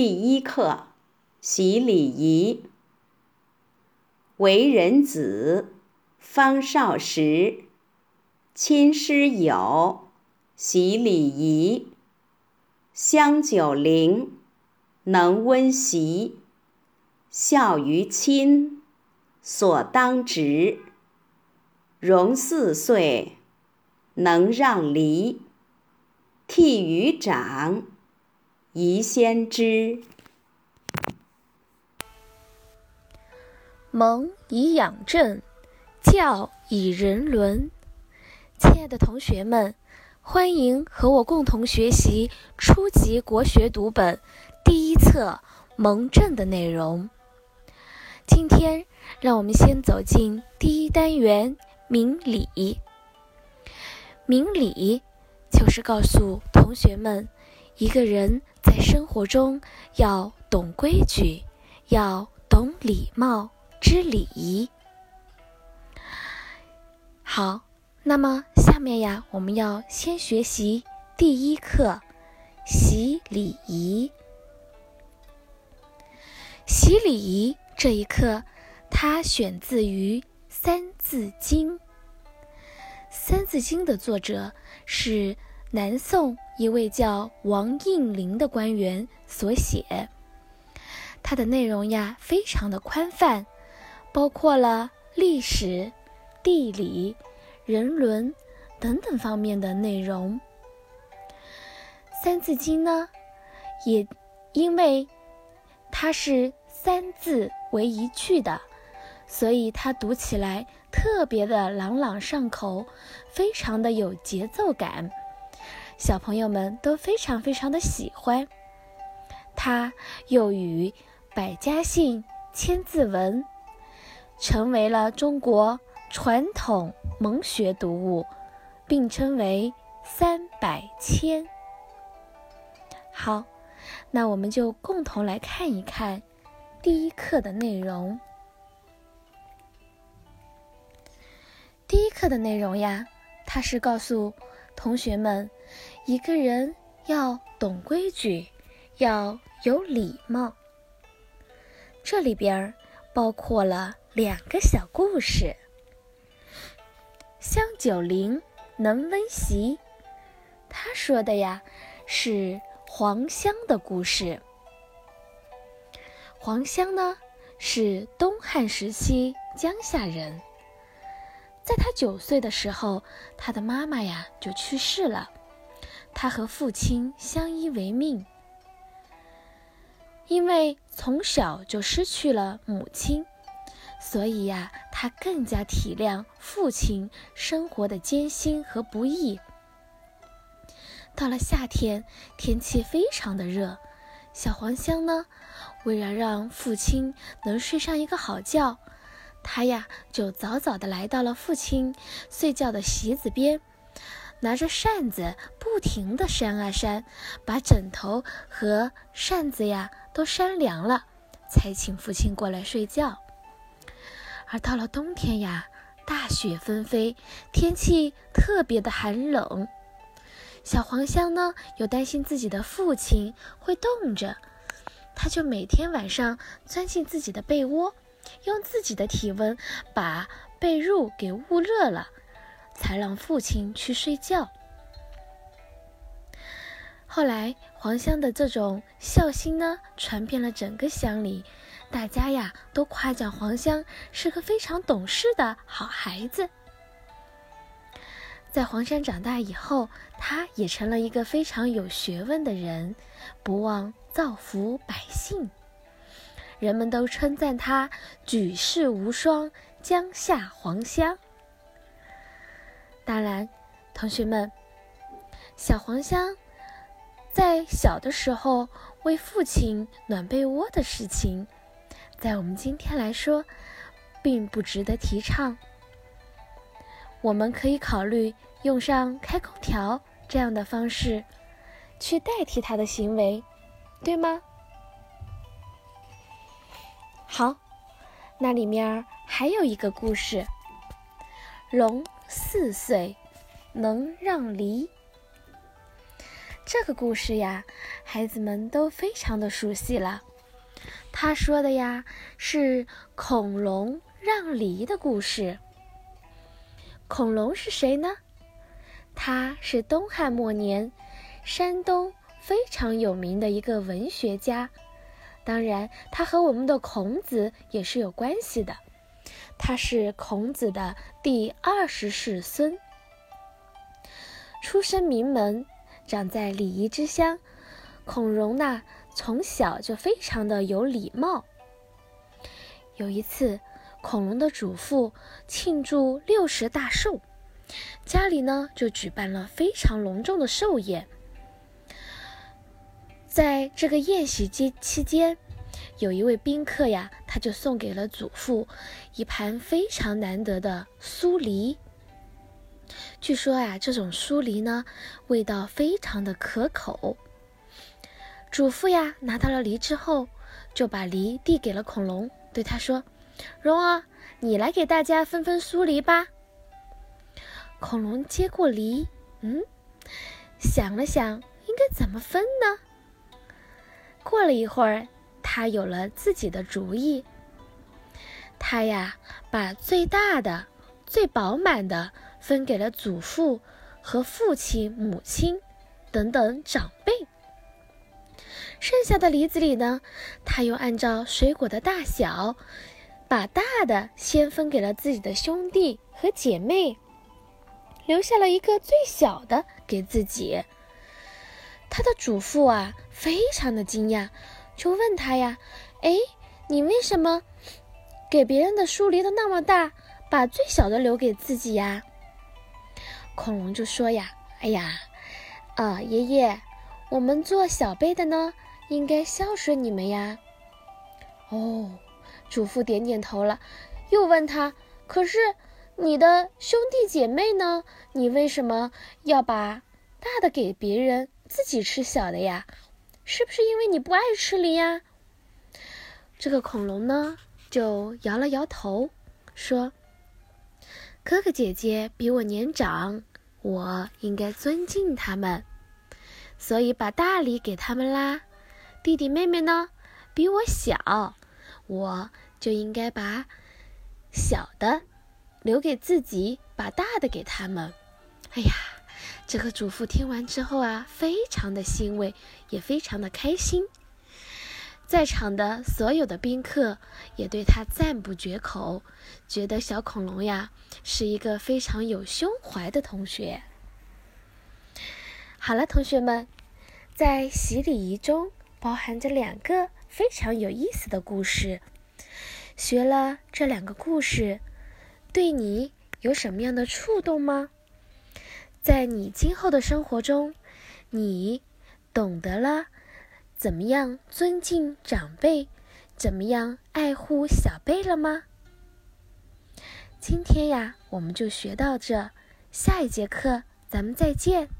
第一课，习礼仪。为人子，方少时，亲师友，习礼仪。香九龄，能温席。孝于亲，所当执。融四岁，能让梨。悌于长。宜先知，蒙以养正，教以人伦。亲爱的同学们，欢迎和我共同学习初级国学读本第一册《蒙正》的内容。今天，让我们先走进第一单元“明理”。明理就是告诉同学们，一个人。在生活中要懂规矩，要懂礼貌、知礼仪。好，那么下面呀，我们要先学习第一课——习礼仪。习礼仪这一课，它选自于《三字经》。《三字经》的作者是。南宋一位叫王应麟的官员所写，它的内容呀非常的宽泛，包括了历史、地理、人伦等等方面的内容。《三字经》呢，也因为它是三字为一句的，所以它读起来特别的朗朗上口，非常的有节奏感。小朋友们都非常非常的喜欢，它又与百家姓、千字文成为了中国传统蒙学读物，并称为三百千。好，那我们就共同来看一看第一课的内容。第一课的内容呀，它是告诉同学们。一个人要懂规矩，要有礼貌。这里边包括了两个小故事。香九龄能温席，他说的呀是黄香的故事。黄香呢是东汉时期江夏人，在他九岁的时候，他的妈妈呀就去世了。他和父亲相依为命，因为从小就失去了母亲，所以呀，他更加体谅父亲生活的艰辛和不易。到了夏天，天气非常的热，小黄香呢，为了让父亲能睡上一个好觉，他呀就早早的来到了父亲睡觉的席子边。拿着扇子，不停的扇啊扇，把枕头和扇子呀都扇凉了，才请父亲过来睡觉。而到了冬天呀，大雪纷飞，天气特别的寒冷。小黄香呢，又担心自己的父亲会冻着，他就每天晚上钻进自己的被窝，用自己的体温把被褥给捂热了。才让父亲去睡觉。后来，黄香的这种孝心呢，传遍了整个乡里，大家呀都夸奖黄香是个非常懂事的好孩子。在黄山长大以后，他也成了一个非常有学问的人，不忘造福百姓，人们都称赞他举世无双，江夏黄香。当然，同学们，小黄香在小的时候为父亲暖被窝的事情，在我们今天来说，并不值得提倡。我们可以考虑用上开空调这样的方式，去代替他的行为，对吗？好，那里面还有一个故事，龙。四岁，能让梨。这个故事呀，孩子们都非常的熟悉了。他说的呀是恐龙让梨的故事。恐龙是谁呢？他是东汉末年山东非常有名的一个文学家。当然，他和我们的孔子也是有关系的。他是孔子的第二十世孙，出身名门，长在礼仪之乡。孔融呢，从小就非常的有礼貌。有一次，孔融的祖父庆祝六十大寿，家里呢就举办了非常隆重的寿宴。在这个宴席期期间，有一位宾客呀，他就送给了祖父一盘非常难得的酥梨。据说啊，这种酥梨呢，味道非常的可口。祖父呀，拿到了梨之后，就把梨递给了恐龙，对他说：“蓉儿，你来给大家分分酥梨吧。”恐龙接过梨，嗯，想了想，应该怎么分呢？过了一会儿。他有了自己的主意。他呀，把最大的、最饱满的分给了祖父和父亲、母亲等等长辈。剩下的梨子里呢，他又按照水果的大小，把大的先分给了自己的兄弟和姐妹，留下了一个最小的给自己。他的祖父啊，非常的惊讶。就问他呀，哎，你为什么给别人的书离得那么大，把最小的留给自己呀？恐龙就说呀，哎呀，啊，爷爷，我们做小辈的呢，应该孝顺你们呀。哦，祖父点点头了，又问他，可是你的兄弟姐妹呢？你为什么要把大的给别人，自己吃小的呀？是不是因为你不爱吃梨呀？这个恐龙呢，就摇了摇头，说：“哥哥姐姐比我年长，我应该尊敬他们，所以把大梨给他们啦。弟弟妹妹呢，比我小，我就应该把小的留给自己，把大的给他们。哎呀！”这个主妇听完之后啊，非常的欣慰，也非常的开心。在场的所有的宾客也对他赞不绝口，觉得小恐龙呀是一个非常有胸怀的同学。好了，同学们，在习礼仪中包含着两个非常有意思的故事。学了这两个故事，对你有什么样的触动吗？在你今后的生活中，你懂得了怎么样尊敬长辈，怎么样爱护小辈了吗？今天呀，我们就学到这，下一节课咱们再见。